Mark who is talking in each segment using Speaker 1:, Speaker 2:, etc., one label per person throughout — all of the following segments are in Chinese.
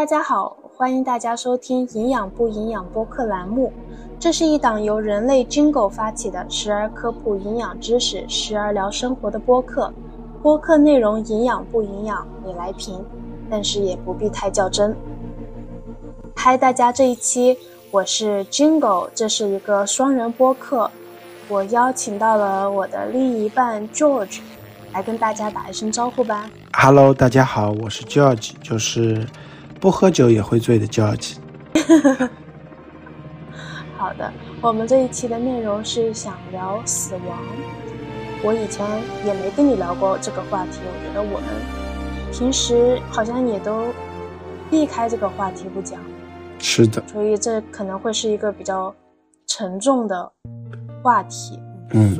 Speaker 1: 大家好，欢迎大家收听《营养不营养》播客栏目。这是一档由人类 Jingle 发起的，时而科普营养知识，时而聊生活的播客。播客内容营养不营养，你来评，但是也不必太较真。嗨，大家，这一期我是 Jingle，这是一个双人播客，我邀请到了我的另一半 George 来跟大家打一声招呼吧。
Speaker 2: Hello，大家好，我是 George，就是不喝酒也会醉的 George。
Speaker 1: 好的，我们这一期的内容是想聊死亡。我以前也没跟你聊过这个话题，我觉得我们平时好像也都避开这个话题不讲。
Speaker 2: 是的，
Speaker 1: 所以这可能会是一个比较沉重的话题。
Speaker 2: 嗯，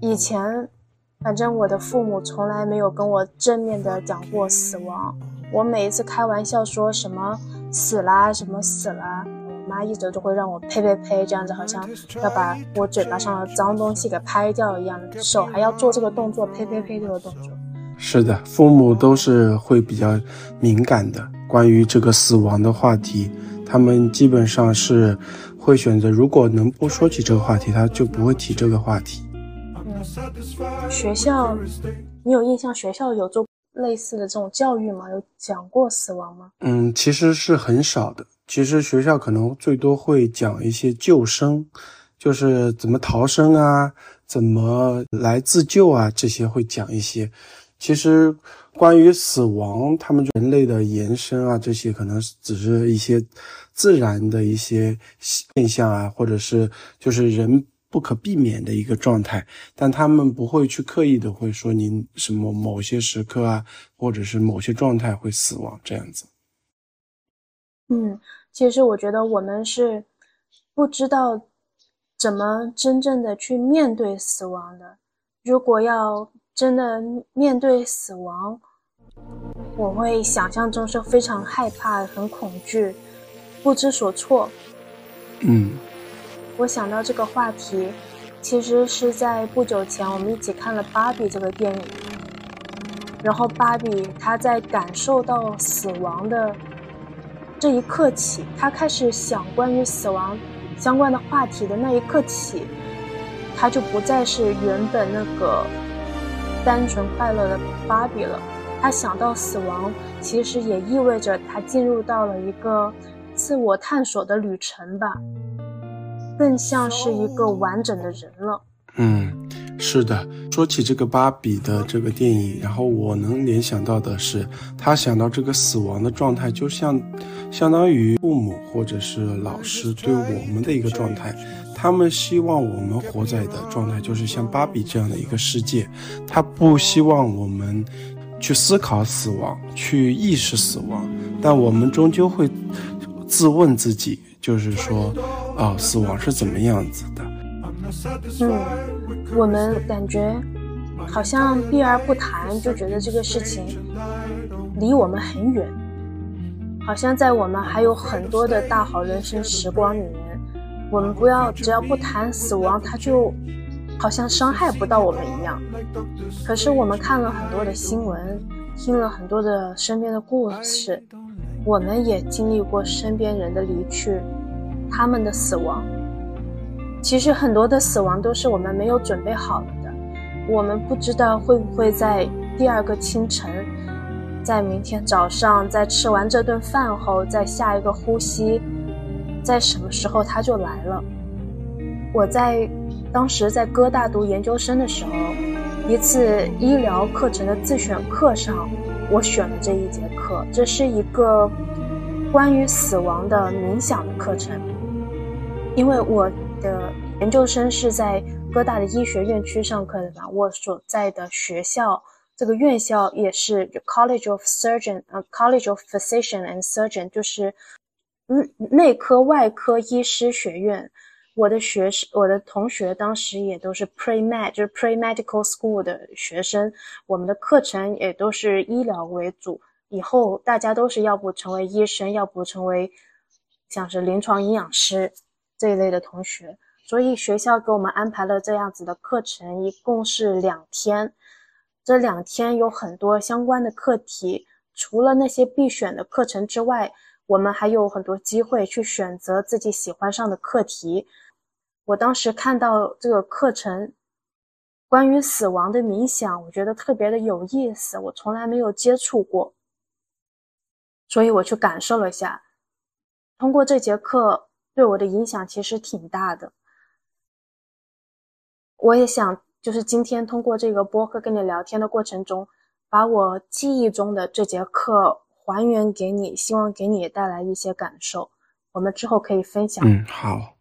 Speaker 1: 以前反正我的父母从来没有跟我正面的讲过死亡，我每一次开玩笑说什么死啦，什么死啦。我妈一直都会让我呸呸呸，这样子好像要把我嘴巴上的脏东西给拍掉一样，手还要做这个动作，呸呸呸这个动作。
Speaker 2: 是的，父母都是会比较敏感的，关于这个死亡的话题，他们基本上是会选择，如果能不说起这个话题，他就不会提这个话题。
Speaker 1: 嗯，学校，你有印象学校有做类似的这种教育吗？有讲过死亡吗？
Speaker 2: 嗯，其实是很少的。其实学校可能最多会讲一些救生，就是怎么逃生啊，怎么来自救啊，这些会讲一些。其实关于死亡，他们人类的延伸啊，这些可能只是一些自然的一些现象啊，或者是就是人不可避免的一个状态，但他们不会去刻意的会说您什么某些时刻啊，或者是某些状态会死亡这样子。
Speaker 1: 嗯。其实我觉得我们是不知道怎么真正的去面对死亡的。如果要真的面对死亡，我会想象中是非常害怕、很恐惧、不知所措。
Speaker 2: 嗯，
Speaker 1: 我想到这个话题，其实是在不久前我们一起看了《芭比》这个电影，然后芭比她在感受到死亡的。这一刻起，他开始想关于死亡相关的话题的那一刻起，他就不再是原本那个单纯快乐的芭比了。他想到死亡，其实也意味着他进入到了一个自我探索的旅程吧，更像是一个完整的人了。
Speaker 2: 嗯，是的。说起这个芭比的这个电影，然后我能联想到的是，他想到这个死亡的状态，就像相当于父母或者是老师对我们的一个状态。他们希望我们活在的状态就是像芭比这样的一个世界，他不希望我们去思考死亡，去意识死亡，但我们终究会自问自己，就是说，啊，死亡是怎么样子的？
Speaker 1: 嗯，我们感觉好像避而不谈，就觉得这个事情离我们很远，好像在我们还有很多的大好人生时光里面，我们不要只要不谈死亡，它就好像伤害不到我们一样。可是我们看了很多的新闻，听了很多的身边的故事，我们也经历过身边人的离去，他们的死亡。其实很多的死亡都是我们没有准备好的，我们不知道会不会在第二个清晨，在明天早上，在吃完这顿饭后，在下一个呼吸，在什么时候他就来了。我在当时在哥大读研究生的时候，一次医疗课程的自选课上，我选了这一节课，这是一个关于死亡的冥想的课程，因为我。的研究生是在哥大的医学院区上课的吧？我所在的学校，这个院校也是 College of Surgeon，呃，College of Physician and Surgeon，就是嗯内科外科医师学院。我的学生，我的同学当时也都是 Pre Med，就是 Pre Medical School 的学生。我们的课程也都是医疗为主，以后大家都是要不成为医生，要不成为像是临床营养师。这一类的同学，所以学校给我们安排了这样子的课程，一共是两天。这两天有很多相关的课题，除了那些必选的课程之外，我们还有很多机会去选择自己喜欢上的课题。我当时看到这个课程，关于死亡的冥想，我觉得特别的有意思，我从来没有接触过，所以我去感受了一下。通过这节课对我的影响其实挺大的。我也想，就是今天通过这个播客跟你聊天的过程中。把我记忆中的这节课还原给你，希望给你带来一些感受。我们之后可以分享。
Speaker 2: 嗯，好。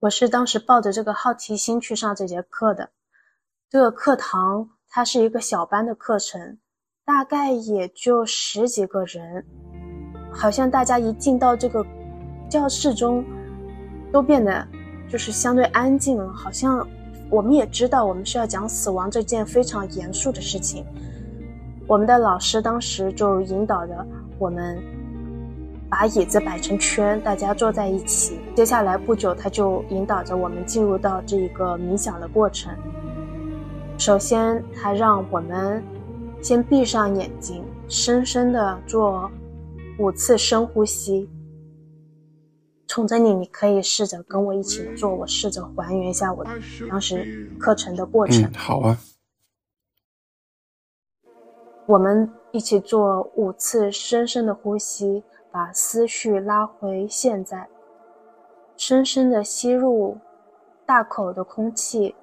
Speaker 1: 我是当时抱着这个好奇心去上这节课的。这个课堂它是一个小班的课程，大概也就十几个人。好像大家一进到这个教室中，都变得就是相对安静了，好像。我们也知道，我们是要讲死亡这件非常严肃的事情。我们的老师当时就引导着我们，把椅子摆成圈，大家坐在一起。接下来不久，他就引导着我们进入到这个冥想的过程。首先，他让我们先闭上眼睛，深深的做五次深呼吸。冲着你，你可以试着跟我一起做，我试着还原一下我当时课程的过程。
Speaker 2: 好啊。
Speaker 1: 我们一起做五次深深的呼吸，把思绪拉回现在。深深的吸入大口的空气，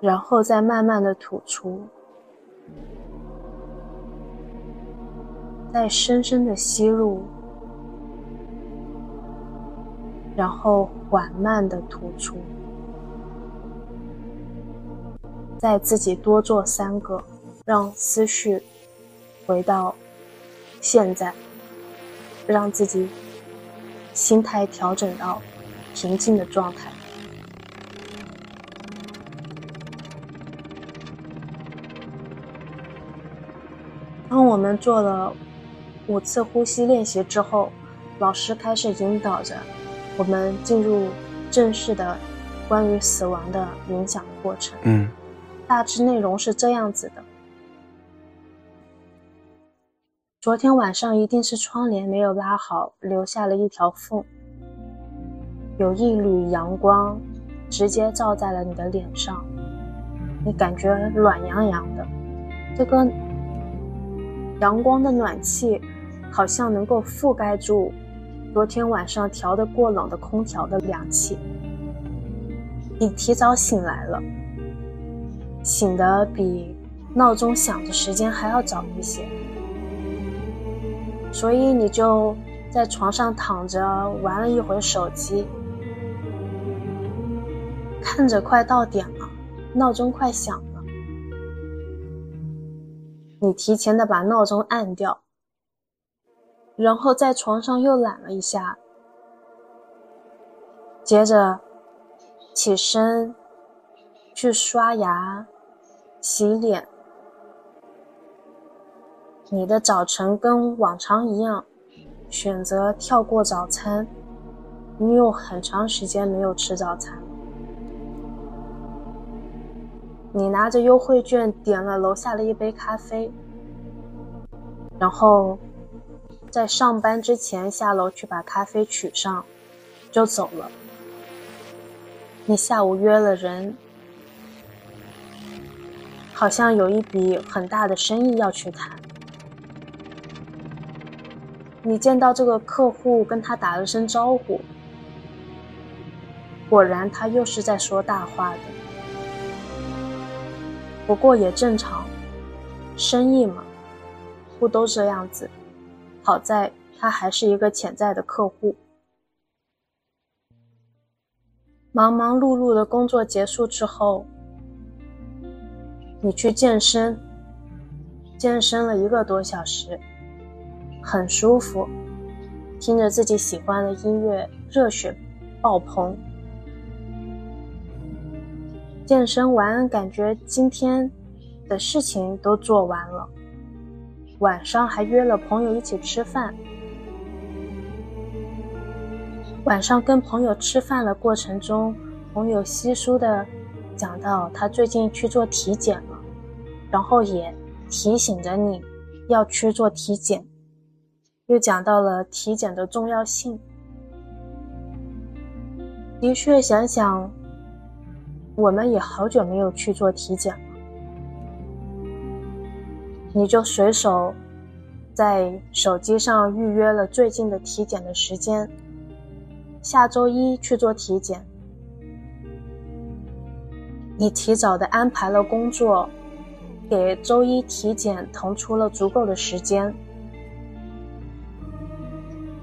Speaker 1: 然后再慢慢的吐出。再深深的吸入。然后缓慢的吐出，再自己多做三个，让思绪回到现在，让自己心态调整到平静的状态。当我们做了五次呼吸练习之后，老师开始引导着。我们进入正式的关于死亡的冥想过程。
Speaker 2: 嗯，
Speaker 1: 大致内容是这样子的：昨天晚上一定是窗帘没有拉好，留下了一条缝，有一缕阳光直接照在了你的脸上，你感觉暖洋洋的。这个阳光的暖气好像能够覆盖住。昨天晚上调的过冷的空调的凉气，你提早醒来了，醒的比闹钟响的时间还要早一些，所以你就在床上躺着玩了一会手机，看着快到点了，闹钟快响了，你提前的把闹钟按掉。然后在床上又懒了一下，接着起身去刷牙、洗脸。你的早晨跟往常一样，选择跳过早餐。你有很长时间没有吃早餐。你拿着优惠券点了楼下的一杯咖啡，然后。在上班之前下楼去把咖啡取上，就走了。你下午约了人，好像有一笔很大的生意要去谈。你见到这个客户，跟他打了声招呼，果然他又是在说大话的。不过也正常，生意嘛，不都这样子。好在他还是一个潜在的客户。忙忙碌碌的工作结束之后，你去健身，健身了一个多小时，很舒服，听着自己喜欢的音乐，热血爆棚。健身完，感觉今天的事情都做完了。晚上还约了朋友一起吃饭。晚上跟朋友吃饭的过程中，朋友稀疏的讲到他最近去做体检了，然后也提醒着你要去做体检，又讲到了体检的重要性。的确，想想，我们也好久没有去做体检了。你就随手在手机上预约了最近的体检的时间，下周一去做体检。你提早的安排了工作，给周一体检腾出了足够的时间，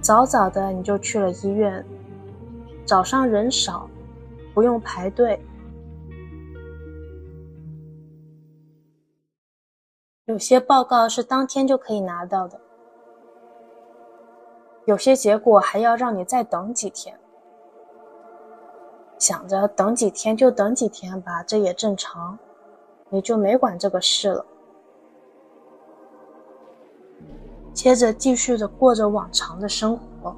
Speaker 1: 早早的你就去了医院。早上人少，不用排队。有些报告是当天就可以拿到的，有些结果还要让你再等几天。想着等几天就等几天吧，这也正常，你就没管这个事了。接着继续着过着往常的生活。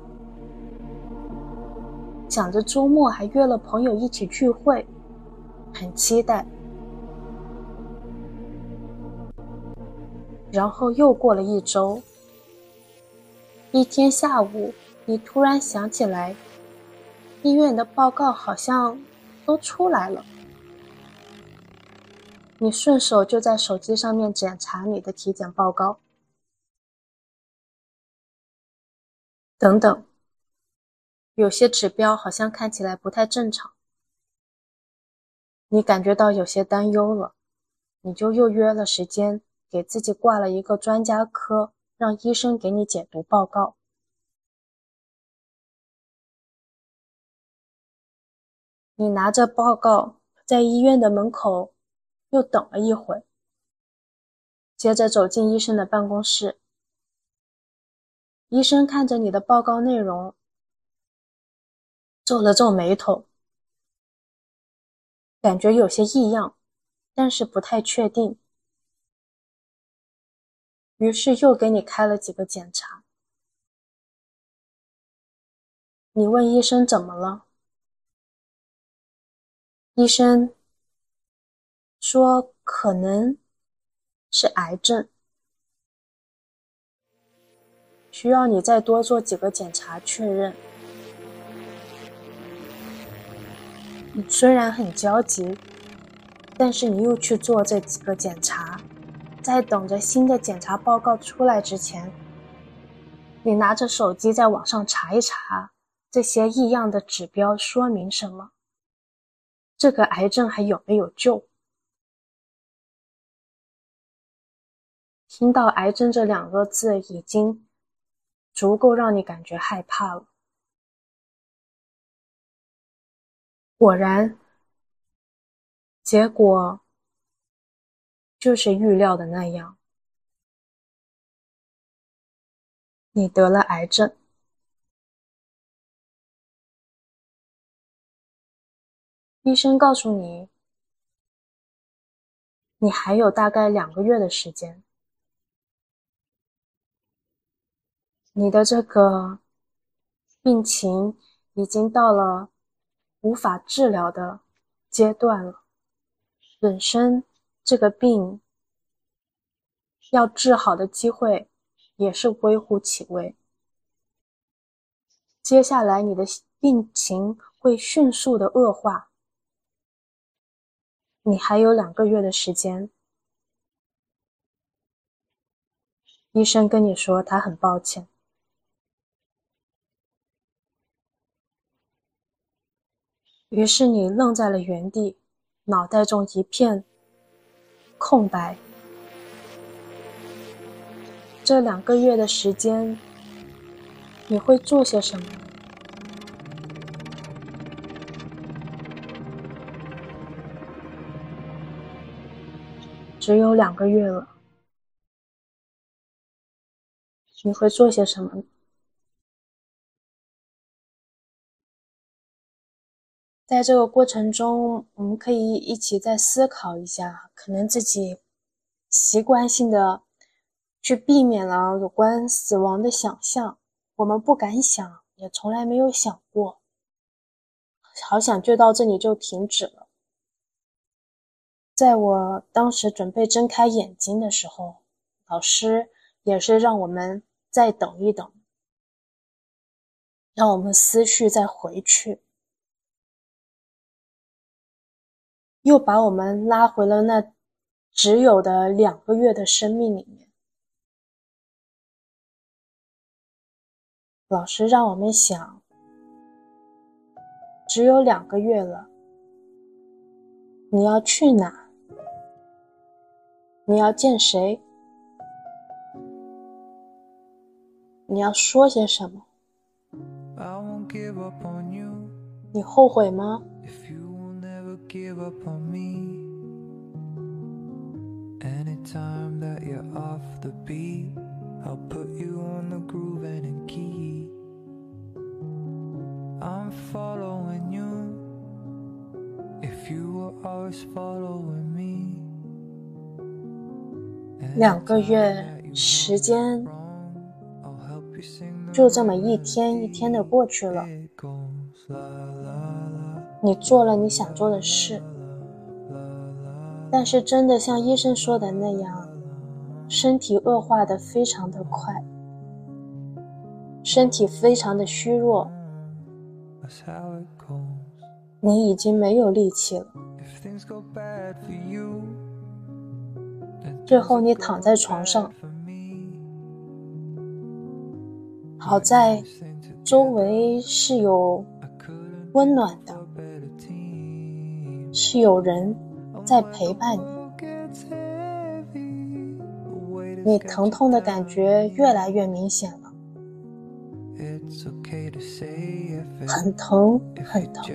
Speaker 1: 想着周末还约了朋友一起聚会，很期待。然后又过了一周，一天下午，你突然想起来，医院的报告好像都出来了。你顺手就在手机上面检查你的体检报告，等等。有些指标好像看起来不太正常，你感觉到有些担忧了，你就又约了时间，给自己挂了一个专家科，让医生给你解读报告。你拿着报告在医院的门口又等了一会，接着走进医生的办公室，医生看着你的报告内容。皱了皱眉头，感觉有些异样，但是不太确定。于是又给你开了几个检查。你问医生怎么了？医生说可能是癌症，需要你再多做几个检查确认。你虽然很焦急，但是你又去做这几个检查，在等着新的检查报告出来之前，你拿着手机在网上查一查这些异样的指标说明什么，这个癌症还有没有救？听到“癌症”这两个字，已经足够让你感觉害怕了。果然，结果就是预料的那样，你得了癌症。医生告诉你，你还有大概两个月的时间，你的这个病情已经到了。无法治疗的阶段了，本身这个病要治好的机会也是微乎其微。接下来你的病情会迅速的恶化，你还有两个月的时间。医生跟你说，他很抱歉。于是你愣在了原地，脑袋中一片空白。这两个月的时间，你会做些什么？只有两个月了，你会做些什么？在这个过程中，我们可以一起再思考一下，可能自己习惯性的去避免了有关死亡的想象，我们不敢想，也从来没有想过。好想就到这里就停止了。在我当时准备睁开眼睛的时候，老师也是让我们再等一等，让我们思绪再回去，又把我们拉回了那只有的两个月的生命里面。老师让我们想，只有两个月了，你要去哪？你要见谁？你要说些什么？你后悔吗？两个月时间，就这么一天一天的过去了。 你做了你想做的事，但是真的像医生说的那样，身体恶化的非常的快，身体非常的虚弱，你已经没有力气了。最后，你躺在床上，好在周围是有温暖的，是有人在陪伴你。你疼痛的感觉越来越明显了，很疼，很疼。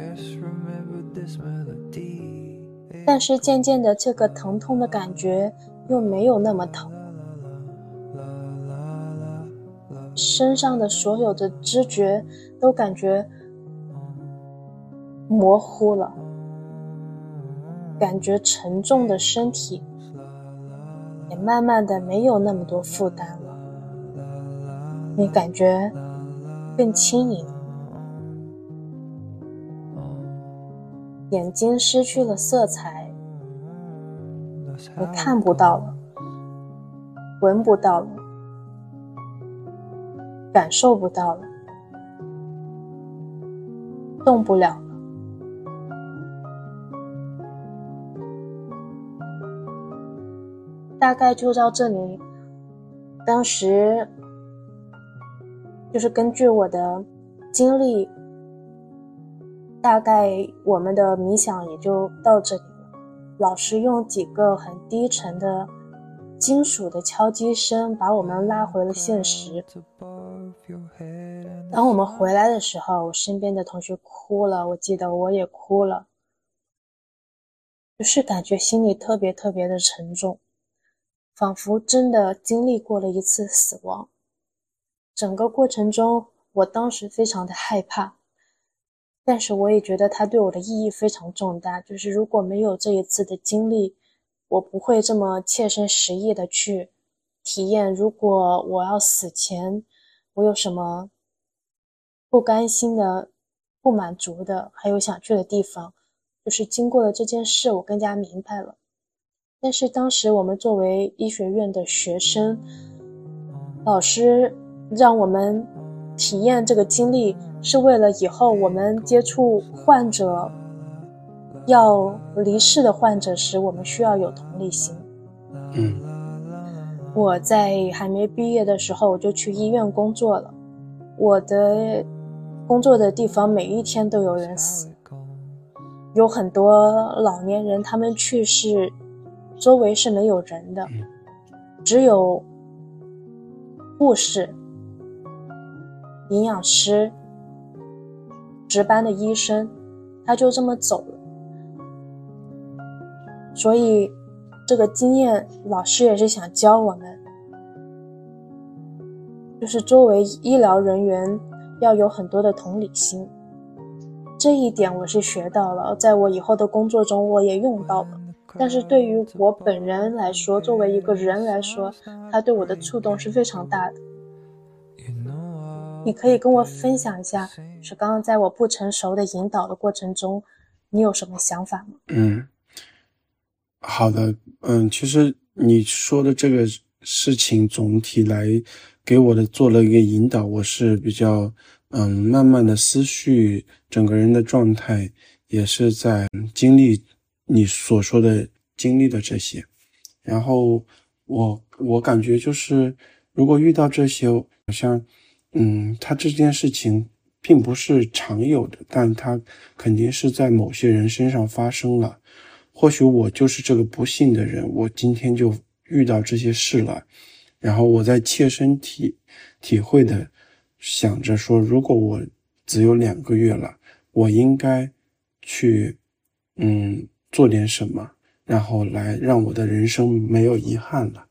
Speaker 1: 但是渐渐的，这个疼痛的感觉。又没有那么疼，身上的所有的知觉都感觉模糊了，感觉沉重的身体也慢慢的没有那么多负担了，你感觉更轻盈，眼睛失去了色彩。你看不到了，闻不到了，感受不到了，动不了大概就到这里。当时就是根据我的经历，大概我们的冥想也就到这里了。老师用几个很低沉的金属的敲击声把我们拉回了现实。当我们回来的时候，我身边的同学哭了，我记得我也哭了，就是感觉心里特别特别的沉重，仿佛真的经历过了一次死亡。整个过程中，我当时非常的害怕。但是我也觉得它对我的意义非常重大。就是如果没有这一次的经历，我不会这么切身实意的去体验。如果我要死前，我有什么不甘心的、不满足的，还有想去的地方，就是经过了这件事，我更加明白了。但是当时我们作为医学院的学生，老师让我们体验这个经历。是为了以后我们接触患者要离世的患者时，我们需要有同理心。
Speaker 2: 嗯，
Speaker 1: 我在还没毕业的时候，我就去医院工作了。我的工作的地方每一天都有人死，有很多老年人，他们去世，周围是没有人的，只有护士、营养师。值班的医生，他就这么走了。所以，这个经验，老师也是想教我们，就是作为医疗人员，要有很多的同理心。这一点我是学到了，在我以后的工作中我也用到了。但是对于我本人来说，作为一个人来说，他对我的触动是非常大的。你可以跟我分享一下，是刚刚在我不成熟的引导的过程中，你有什么想法吗？
Speaker 2: 嗯，好的，嗯，其实你说的这个事情总体来给我的做了一个引导，我是比较嗯慢慢的思绪，整个人的状态也是在经历你所说的经历的这些，然后我我感觉就是如果遇到这些，好像嗯，他这件事情并不是常有的，但他肯定是在某些人身上发生了。或许我就是这个不幸的人，我今天就遇到这些事了，然后我在切身体体会的想着说，如果我只有两个月了，我应该去嗯做点什么，然后来让我的人生没有遗憾了。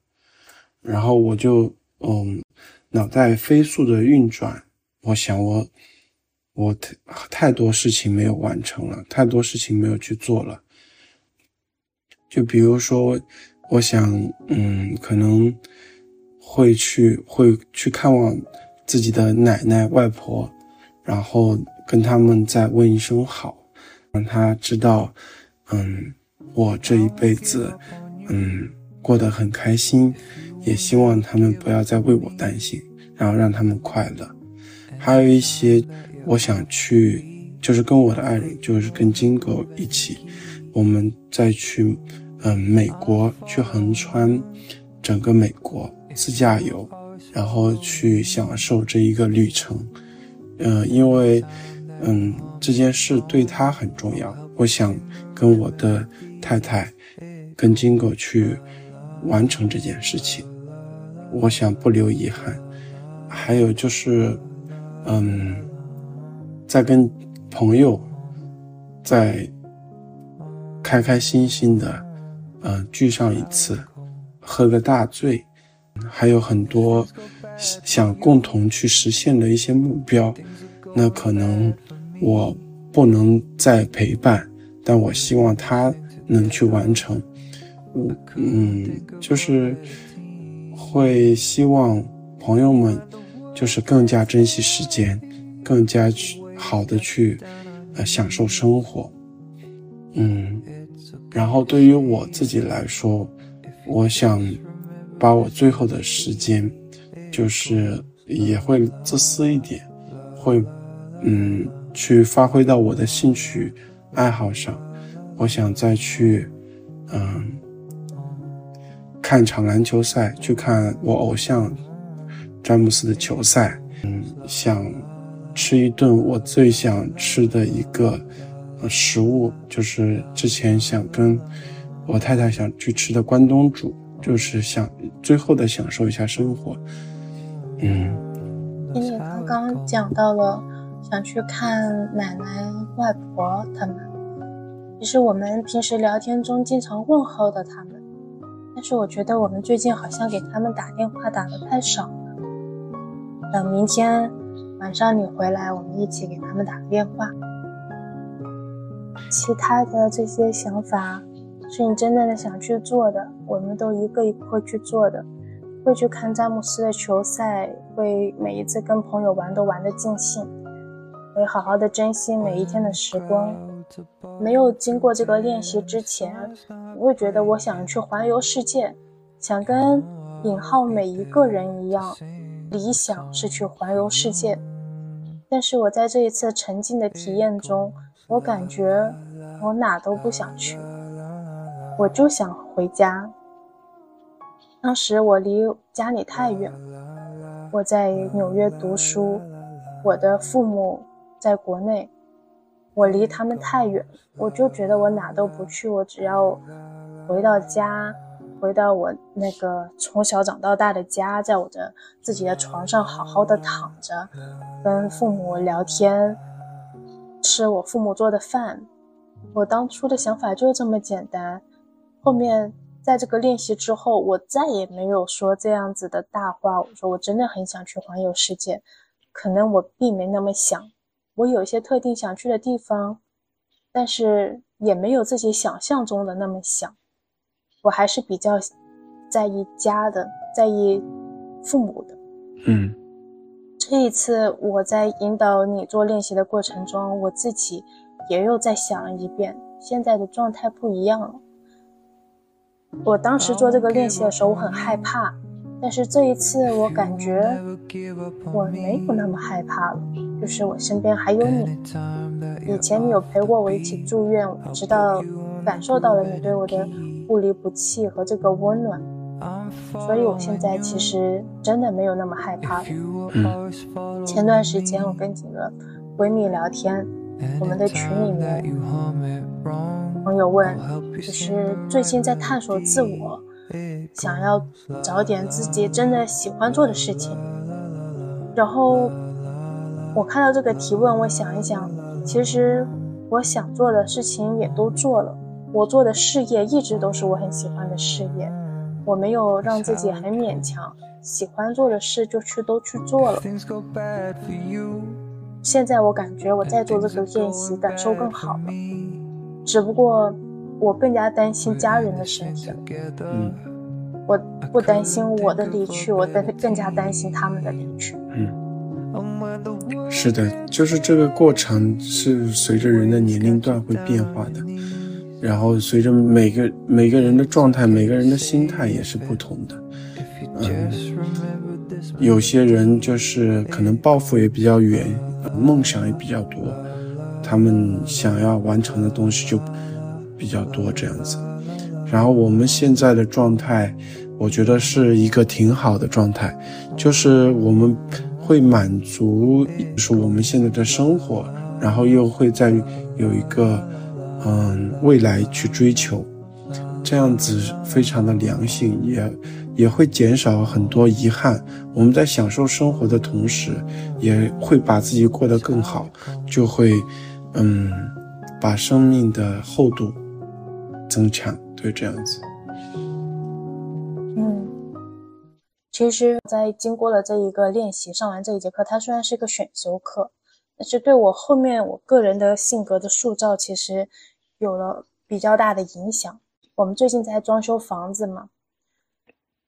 Speaker 2: 然后我就嗯脑袋飞速的运转，我想我我太太多事情没有完成了，太多事情没有去做了。就比如说，我想，嗯，可能会去会去看望自己的奶奶外婆，然后跟他们再问一声好，让他知道，嗯，我这一辈子，嗯，过得很开心，也希望他们不要再为我担心，然后让他们快乐。还有一些，我想去，就是跟我的爱人，就是跟金狗一起，我们再去。嗯，美国去横穿整个美国自驾游，然后去享受这一个旅程。嗯，因为嗯这件事对他很重要，我想跟我的太太跟金狗去完成这件事情，我想不留遗憾。还有就是，嗯，再跟朋友再开开心心的。嗯，聚上一次，喝个大醉，还有很多想共同去实现的一些目标。那可能我不能再陪伴，但我希望他能去完成。嗯嗯，就是会希望朋友们就是更加珍惜时间，更加去好的去呃享受生活。嗯。然后对于我自己来说，我想把我最后的时间，就是也会自私一点，会嗯去发挥到我的兴趣爱好上。我想再去嗯看场篮球赛，去看我偶像詹姆斯的球赛。嗯，想吃一顿我最想吃的一个。食物就是之前想跟我太太想去吃的关东煮，就是想最后的享受一下生活。嗯，
Speaker 1: 你刚刚讲到了想去看奶奶、外婆他们，其实我们平时聊天中经常问候的他们，但是我觉得我们最近好像给他们打电话打的太少了。等明天晚上你回来，我们一起给他们打个电话。其他的这些想法，是你真正的想去做的，我们都一个一个会去做的，会去看詹姆斯的球赛，会每一次跟朋友玩都玩得尽兴，会好好的珍惜每一天的时光。没有经过这个练习之前，我会觉得我想去环游世界，想跟尹浩每一个人一样，理想是去环游世界。但是我在这一次沉浸的体验中。我感觉我哪都不想去，我就想回家。当时我离家里太远，我在纽约读书，我的父母在国内，我离他们太远，我就觉得我哪都不去，我只要回到家，回到我那个从小长到大的家，在我的自己的床上好好的躺着，跟父母聊天。吃我父母做的饭，我当初的想法就这么简单。后面在这个练习之后，我再也没有说这样子的大话。我说我真的很想去环游世界，可能我并没那么想。我有一些特定想去的地方，但是也没有自己想象中的那么想。我还是比较在意家的，在意父母的。
Speaker 2: 嗯。
Speaker 1: 这一次我在引导你做练习的过程中，我自己也又再想了一遍，现在的状态不一样了。我当时做这个练习的时候，我很害怕，但是这一次我感觉我没有那么害怕了。就是我身边还有你，以前你有陪过我一起住院，我知道感受到了你对我的不离不弃和这个温暖，所以我现在其实真的没有那么害怕。了。前段时间我跟几个闺蜜聊天，我们的群里面朋友问，就是最近在探索自我，想要找点自己真的喜欢做的事情，然后。我看到这个提问，我想一想，其实我想做的事情也都做了。我做的事业一直都是我很喜欢的事业，我没有让自己很勉强，喜欢做的事就去都去做了。现在我感觉我在做这个练习，感受更好了。只不过我更加担心家人的身体了。嗯，我不担心我的离去，我更更加担心他们的离去。嗯。
Speaker 2: 是的，就是这个过程是随着人的年龄段会变化的，然后随着每个每个人的状态，每个人的心态也是不同的。嗯，有些人就是可能抱负也比较远，梦想也比较多，他们想要完成的东西就比较多这样子。然后我们现在的状态，我觉得是一个挺好的状态，就是我们。会满足是我们现在的生活，然后又会在有一个嗯未来去追求，这样子非常的良性，也也会减少很多遗憾。我们在享受生活的同时，也会把自己过得更好，就会嗯把生命的厚度增强，对这样子。
Speaker 1: 其实，在经过了这一个练习，上完这一节课，它虽然是一个选修课，但是对我后面我个人的性格的塑造，其实有了比较大的影响。我们最近在装修房子嘛，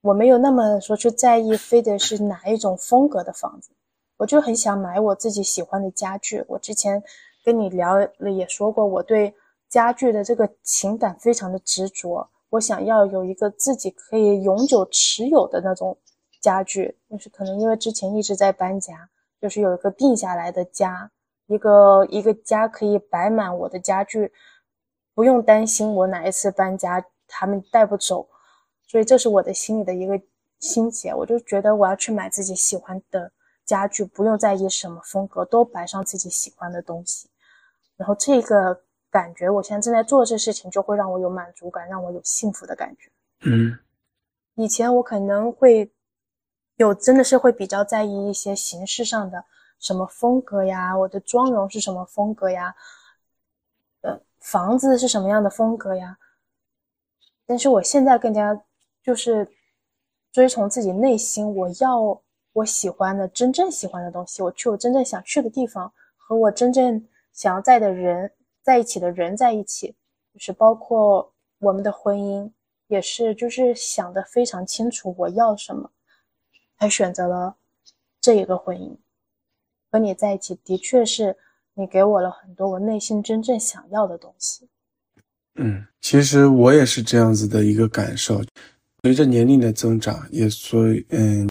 Speaker 1: 我没有那么说去在意，非得是哪一种风格的房子，我就很想买我自己喜欢的家具。我之前跟你聊了，也说过，我对家具的这个情感非常的执着，我想要有一个自己可以永久持有的那种。家具就是可能因为之前一直在搬家，就是有一个定下来的家，一个一个家可以摆满我的家具，不用担心我哪一次搬家他们带不走，所以这是我的心里的一个心结。我就觉得我要去买自己喜欢的家具，不用在意什么风格，都摆上自己喜欢的东西。然后这个感觉，我现在正在做这事情，就会让我有满足感，让我有幸福的感觉。
Speaker 2: 嗯，
Speaker 1: 以前我可能会。有真的是会比较在意一些形式上的什么风格呀，我的妆容是什么风格呀，呃，房子是什么样的风格呀？但是我现在更加就是追从自己内心，我要我喜欢的真正喜欢的东西，我去我真正想去的地方，和我真正想要在的人在一起的人在一起，就是包括我们的婚姻，也是就是想的非常清楚我要什么。才选择了这一个婚姻，和你在一起的确是你给我了很多我内心真正想要的东西。
Speaker 2: 嗯，其实我也是这样子的一个感受。随着年龄的增长，也所嗯，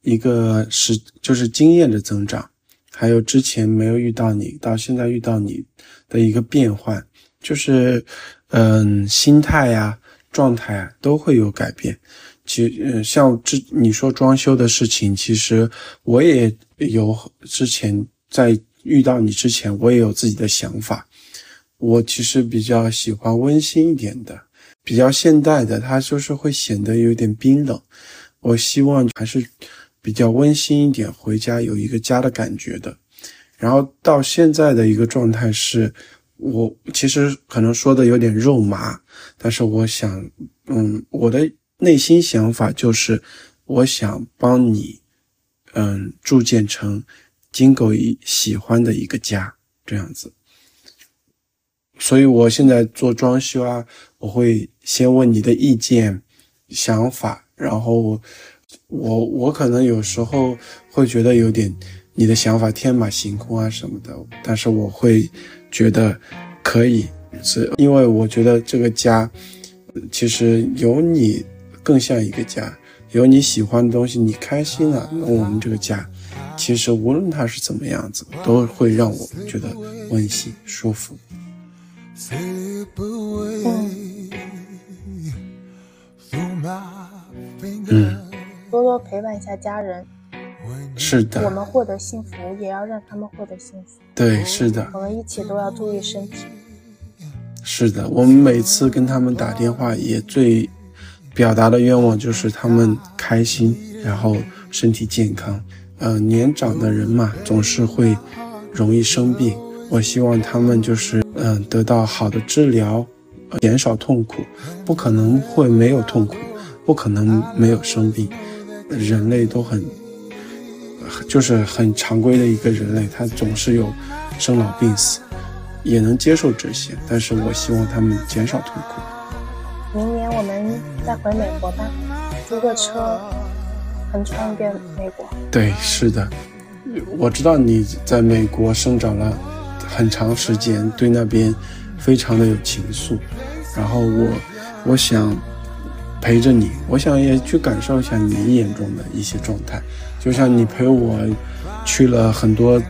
Speaker 2: 一个是就是经验的增长，还有之前没有遇到你，到现在遇到你的一个变换，就是嗯，心态呀、状态啊都会有改变。其嗯，像之你说装修的事情，其实我也有之前在遇到你之前，我也有自己的想法。我其实比较喜欢温馨一点的，比较现代的，它就是会显得有点冰冷。我希望还是比较温馨一点，回家有一个家的感觉的。然后到现在的一个状态是，我其实可能说的有点肉麻，但是我想，嗯，我的。内心想法就是，我想帮你，嗯，铸建成金狗一喜欢的一个家，这样子。所以我现在做装修啊，我会先问你的意见、想法，然后我我可能有时候会觉得有点你的想法天马行空啊什么的，但是我会觉得可以，是因为我觉得这个家。其实有你更像一个家，有你喜欢的东西，你开心了，那我们这个家，其实无论它是怎么样子，都会让我觉得温馨舒服。嗯，
Speaker 1: 多多陪伴一下家人。
Speaker 2: 是的，
Speaker 1: 我们获得幸福，也要让他们获得幸福。
Speaker 2: 对，是的，
Speaker 1: 我们一起都要注意身体。
Speaker 2: 是的，我们每次跟他们打电话，也最表达的愿望就是他们开心，然后身体健康。呃，年长的人嘛，总是会容易生病。我希望他们就是嗯得到好的治疗，减少痛苦。不可能会没有痛苦，不可能没有生病。人类都很。就是很常规的一个人类，他总是有生老病死，也能接受这些。但是我希望他们减少痛苦。
Speaker 1: 再回美国吧，租个车，横穿一遍美国。
Speaker 2: 对，是的，我知道你在美国生长了很长时间，对那边非常的有情愫。然后我，我想陪着你，我想也去感受一下你眼中的一些状态。就像你陪我去了很多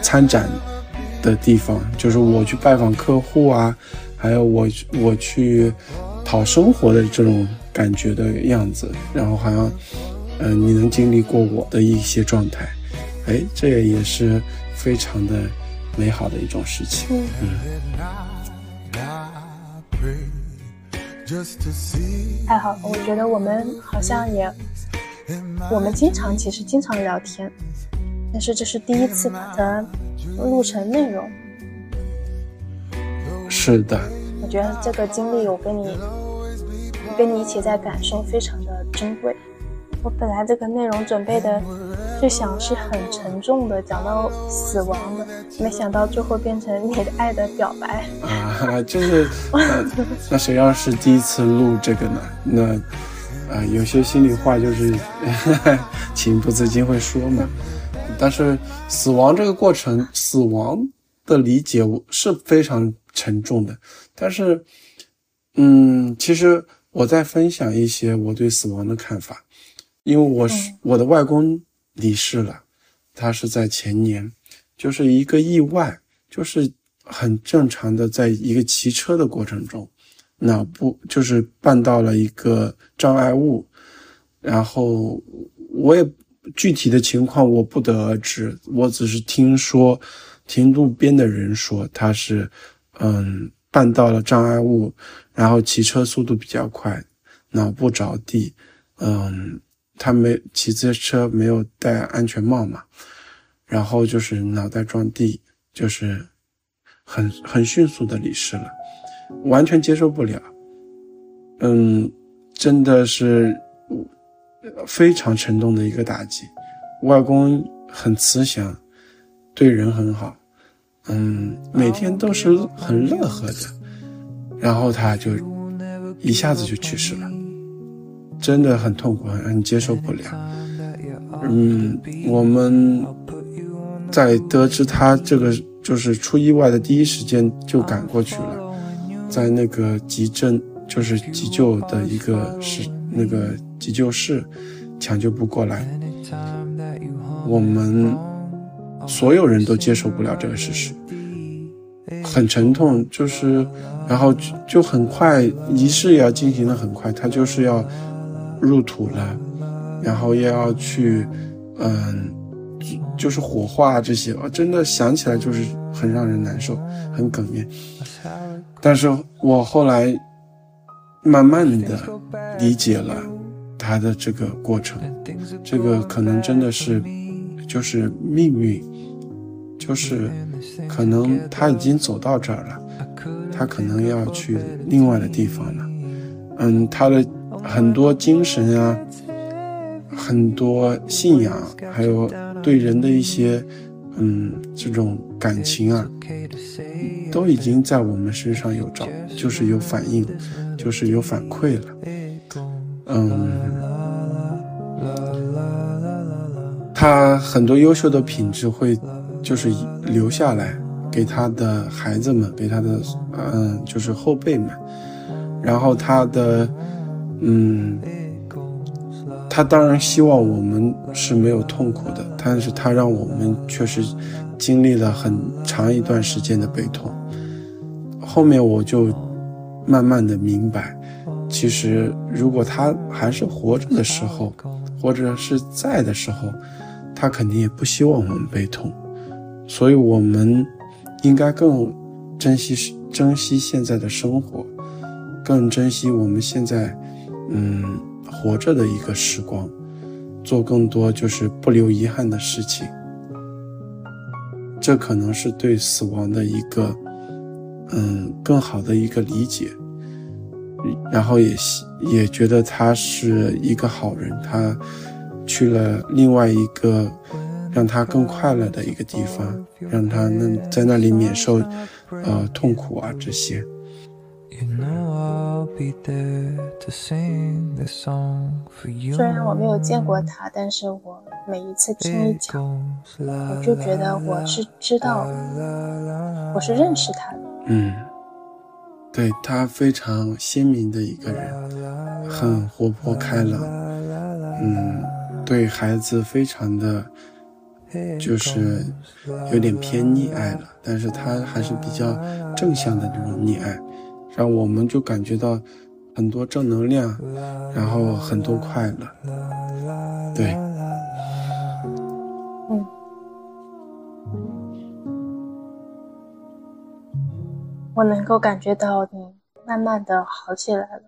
Speaker 2: 参展的地方，就是我去拜访客户啊，还有我我去讨生活的这种感觉的样子，然后好像嗯你能经历过我的一些状态，哎，这也是非常的美好的一种事情。嗯。
Speaker 1: 太好了，我觉得我们好像也。我们经常其实经常聊天，但是这是第一次把它录成内容。
Speaker 2: 是的，
Speaker 1: 我觉得这个经历我跟你跟你一起在感受，非常的珍贵。我本来这个内容准备的就想是很沉重的，讲到死亡的，没想到最后变成你的爱的表白
Speaker 2: 啊！就是那谁要是第一次录这个呢？那。啊，有些心里话就是 情不自禁会说嘛。但是死亡这个过程，死亡的理解是非常沉重的。但是，嗯，其实我在分享一些我对死亡的看法，因为我是我的外公离世了，他是在前年，就是一个意外，就是很正常的，在一个骑车的过程中。脑部就是绊到了一个障碍物，然后我也具体的情况我不得而知，我只是听说，听路边的人说他是，嗯，绊到了障碍物，然后骑车速度比较快，脑部着地，嗯，他没骑自行车没有戴安全帽嘛，然后就是脑袋撞地，就是很很迅速的离世了。完全接受不了，嗯，真的是非常沉重的一个打击。外公很慈祥，对人很好，嗯，每天都是很乐呵的，然后他就一下子就去世了，真的很痛苦，很接受不了。嗯，我们在得知他这个就是出意外的第一时间就赶过去了。在那个急诊，就是急救的一个室，那个急救室，抢救不过来，我们所有人都接受不了这个事实，很沉痛，就是，然后就很快，仪式也要进行的很快，他就是要入土了，然后也要去，嗯，就是火化这些，我真的想起来就是很让人难受，很哽咽。但是我后来慢慢的理解了他的这个过程，这个可能真的是就是命运，就是可能他已经走到这儿了，他可能要去另外的地方了。嗯，他的很多精神啊，很多信仰，还有对人的一些。嗯，这种感情啊，都已经在我们身上有照，就是有反应，就是有反馈了。嗯，他很多优秀的品质会，就是留下来给他的孩子们，给他的嗯，就是后辈们。然后他的，嗯，他当然希望我们是没有痛苦的，但是他让我们确实经历了很长一段时间的悲痛。后面我就慢慢的明白，其实如果他还是活着的时候，或者是在的时候，他肯定也不希望我们悲痛，所以我们应该更珍惜珍惜现在的生活。更珍惜我们现在，嗯，活着的一个时光，做更多就是不留遗憾的事情。这可能是对死亡的一个，嗯，更好的一个理解。然后也也觉得他是一个好人，他去了另外一个让他更快乐的一个地方，让他能在那里免受，呃，痛苦啊这些。
Speaker 1: 虽然我没有见过他，但是我每一次听一讲，我就觉得我是知道，我是认识他的。
Speaker 2: 嗯，对他非常鲜明的一个人，很活泼开朗，嗯，对孩子非常的，就是有点偏溺爱了，但是他还是比较正向的那种溺爱。让我们就感觉到很多正能量，然后很多快乐。对，
Speaker 1: 嗯，我能够感觉到你慢慢的好起来了。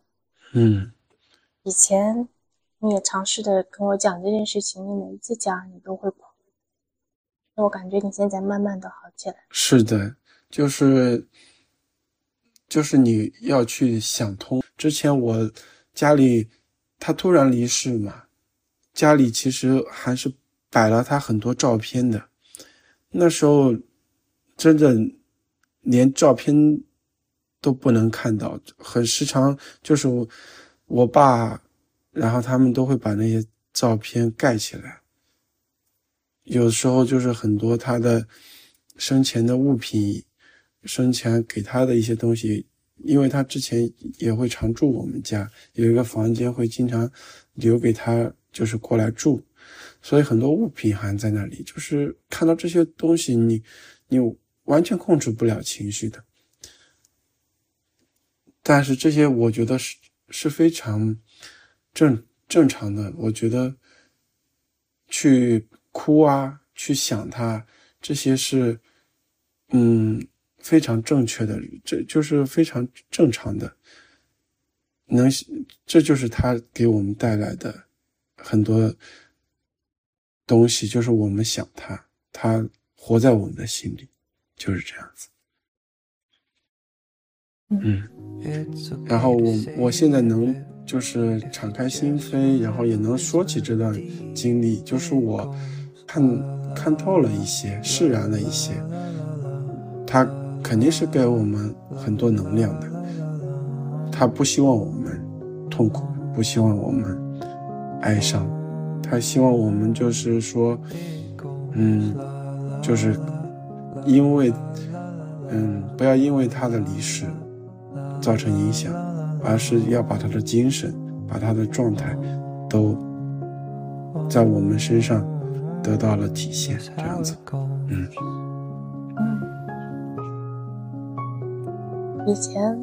Speaker 2: 嗯，
Speaker 1: 以前你也尝试的跟我讲这件事情，你每一次讲你都会哭，我感觉你现在慢慢的好起来。
Speaker 2: 是的，就是。就是你要去想通。之前我家里他突然离世嘛，家里其实还是摆了他很多照片的。那时候真的连照片都不能看到，很时常就是我我爸，然后他们都会把那些照片盖起来。有时候就是很多他的生前的物品。生前给他的一些东西，因为他之前也会常住我们家，有一个房间会经常留给他，就是过来住，所以很多物品还在那里。就是看到这些东西，你你完全控制不了情绪的。但是这些我觉得是是非常正正常的。我觉得去哭啊，去想他，这些是嗯。非常正确的，这就是非常正常的，能，这就是他给我们带来的很多东西，就是我们想他，他活在我们的心里，就是这样子。嗯，然后我我现在能就是敞开心扉，然后也能说起这段经历，就是我看看透了一些，释然了一些，他。肯定是给我们很多能量的，他不希望我们痛苦，不希望我们哀伤，他希望我们就是说，嗯，就是因为，嗯，不要因为他的离世造成影响，而是要把他的精神，把他的状态都在我们身上得到了体现，这样子，嗯。
Speaker 1: 以前，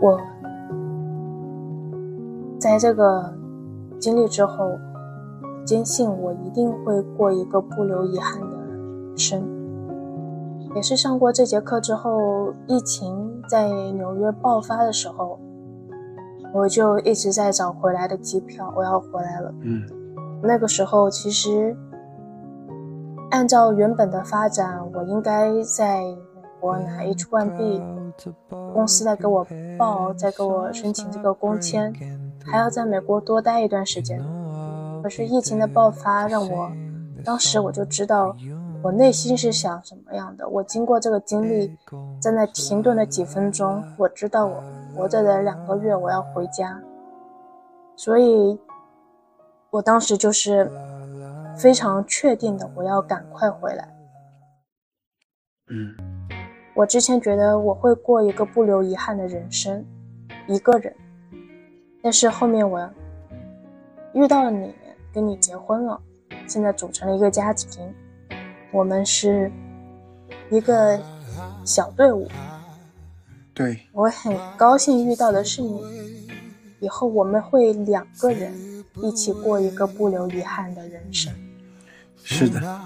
Speaker 1: 我在这个经历之后，坚信我一定会过一个不留遗憾的人生。也是上过这节课之后，疫情在纽约爆发的时候，我就一直在找回来的机票，我要回来了。
Speaker 2: 嗯，
Speaker 1: 那个时候其实按照原本的发展，我应该在。美国拿 H1B，公司在给我报，在给我申请这个工签，还要在美国多待一段时间。可是疫情的爆发让我，当时我就知道我内心是想什么样的。我经过这个经历，在那停顿的几分钟，我知道我活着的两个月我要回家，所以，我当时就是非常确定的，我要赶快回来。
Speaker 2: 嗯。
Speaker 1: 我之前觉得我会过一个不留遗憾的人生，一个人。但是后面我遇到了你，跟你结婚了，现在组成了一个家庭，我们是一个小队伍。
Speaker 2: 对，
Speaker 1: 我很高兴遇到的是你，以后我们会两个人一起过一个不留遗憾的人生。
Speaker 2: 是的，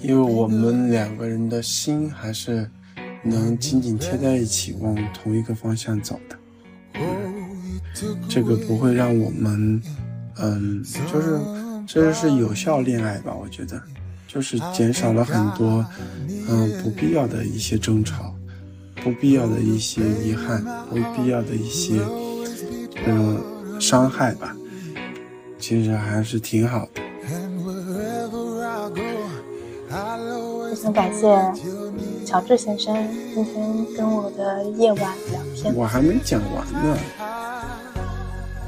Speaker 2: 因为我们两个人的心还是能紧紧贴在一起，往同一个方向走的。这个不会让我们，嗯，就是这就是有效恋爱吧？我觉得，就是减少了很多，嗯，不必要的一些争吵，不必要的一些遗憾，不必要的一些，嗯，伤害吧。其实还是挺好的。
Speaker 1: 非常感谢乔治先生今天跟我的夜晚聊天。
Speaker 2: 我还没讲完呢。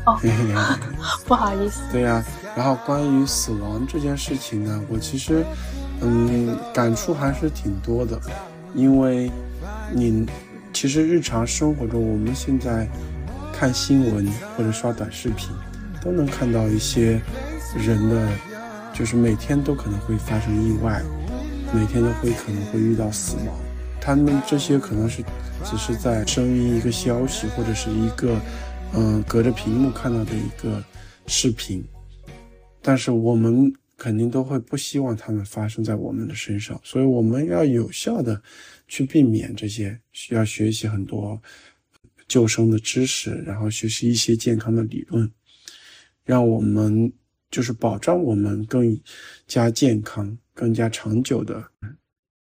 Speaker 1: 哦，不好意思。
Speaker 2: 对呀，然后关于死亡这件事情呢，我其实，嗯，感触还是挺多的，因为，你其实日常生活中，我们现在看新闻或者刷短视频，都能看到一些人的，就是每天都可能会发生意外，每天都会可能会遇到死亡，他们这些可能是只是在声音一个消息或者是一个。嗯，隔着屏幕看到的一个视频，但是我们肯定都会不希望他们发生在我们的身上，所以我们要有效的去避免这些，需要学习很多救生的知识，然后学习一些健康的理论，让我们就是保障我们更加健康、更加长久的，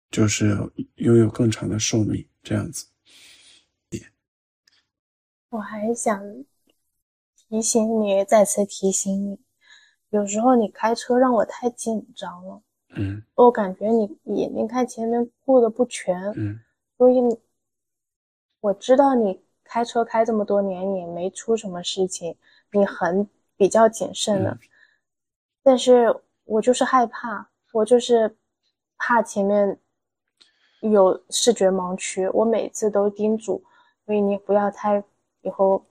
Speaker 2: 就是拥有更长的寿命，这样子。
Speaker 1: 我还想提醒你，再次提醒你，有时候你开车让我太紧张了。
Speaker 2: 嗯，
Speaker 1: 我感觉你眼睛看前面顾的不全。
Speaker 2: 嗯，
Speaker 1: 所以我知道你开车开这么多年也没出什么事情，你很比较谨慎的。但是我就是害怕，我就是怕前面有视觉盲区，我每次都叮嘱，所以你不要太。以后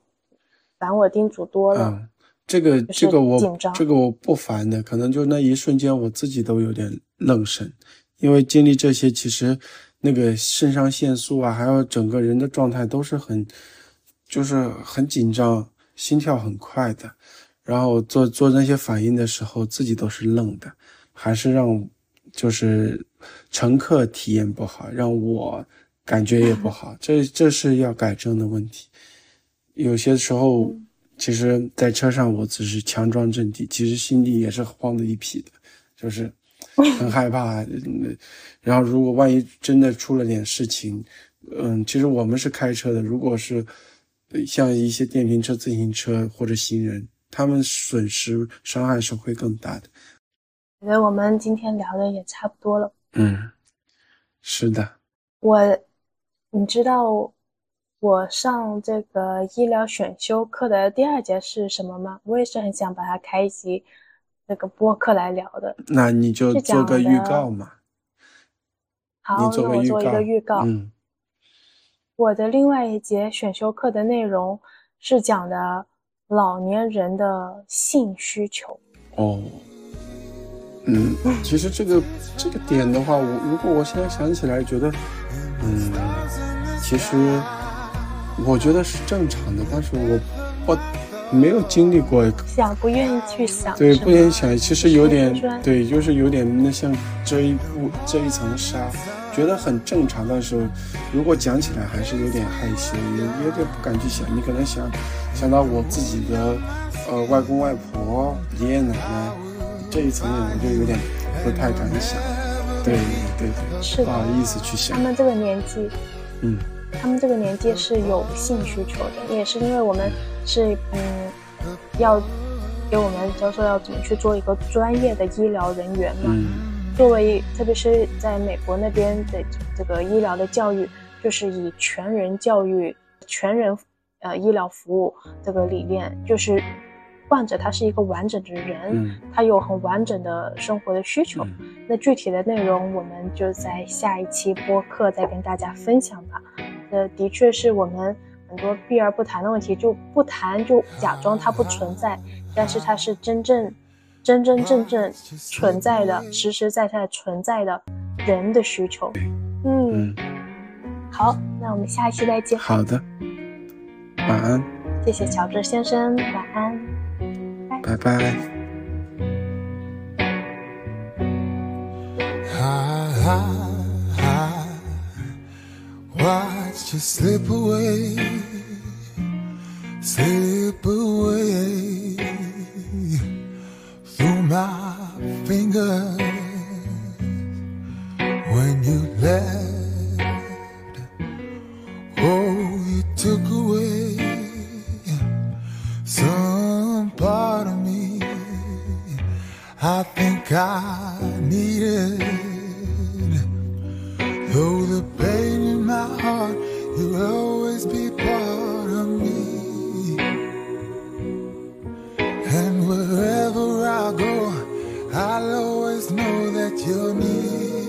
Speaker 1: 烦我叮嘱多了，
Speaker 2: 嗯，这个这个我这个我不烦的，可能就那一瞬间我自己都有点愣神，因为经历这些，其实那个肾上腺素啊，还有整个人的状态都是很，就是很紧张，心跳很快的，然后做做那些反应的时候，自己都是愣的，还是让就是乘客体验不好，让我感觉也不好，这这是要改正的问题。有些时候，其实，在车上我只是强装镇定，其实心里也是慌的一匹的，就是很害怕。然后，如果万一真的出了点事情，嗯，其实我们是开车的，如果是像一些电瓶车、自行车或者行人，他们损失伤害是会更大的。
Speaker 1: 觉得我们今天聊的也差不多了。
Speaker 2: 嗯，是的。
Speaker 1: 我，你知道。我上这个医疗选修课的第二节是什么吗？我也是很想把它开一集那个播客来聊的。
Speaker 2: 那你就做个预告嘛。
Speaker 1: 好，那我做一个预告。
Speaker 2: 嗯。
Speaker 1: 我的另外一节选修课的内容是讲的老年人的性需求。
Speaker 2: 哦。嗯，其实这个这个点的话，我如果我现在想起来，觉得，嗯，其实。我觉得是正常的，但是我我没有经历过，
Speaker 1: 想不愿意去想，
Speaker 2: 对，不愿意想，其实有点，对，就是有点那像遮一步遮一层纱，觉得很正常，但是如果讲起来还是有点害羞，也有点不敢去想。你可能想想到我自己的呃外公外婆、爷爷奶奶这一层面，我就有点不太敢想，对对对，是不好意思去想。
Speaker 1: 他们这个年纪，
Speaker 2: 嗯。
Speaker 1: 他们这个年纪是有性需求的，也是因为我们是嗯，要给我们教授要怎么去做一个专业的医疗人员嘛。作为特别是在美国那边的这个医疗的教育，就是以全人教育、全人呃医疗服务这个理念，就是患者他是一个完整的人，他有很完整的生活的需求。那具体的内容，我们就在下一期播客再跟大家分享吧。呃，的确是我们很多避而不谈的问题，就不谈，就假装它不存在，但是它是真正、真真正正存在的、实实在在存在的人的需求。嗯，好，那我们下一期再见。
Speaker 2: 好的，晚安。
Speaker 1: 谢谢乔治先生，晚安，
Speaker 2: 拜拜。watch you slip away, slip away through my fingers when you left. Oh, you took away some part of me. I think I needed, though the pain in my heart, you'll always be wherever I go, I'll always know that you're near.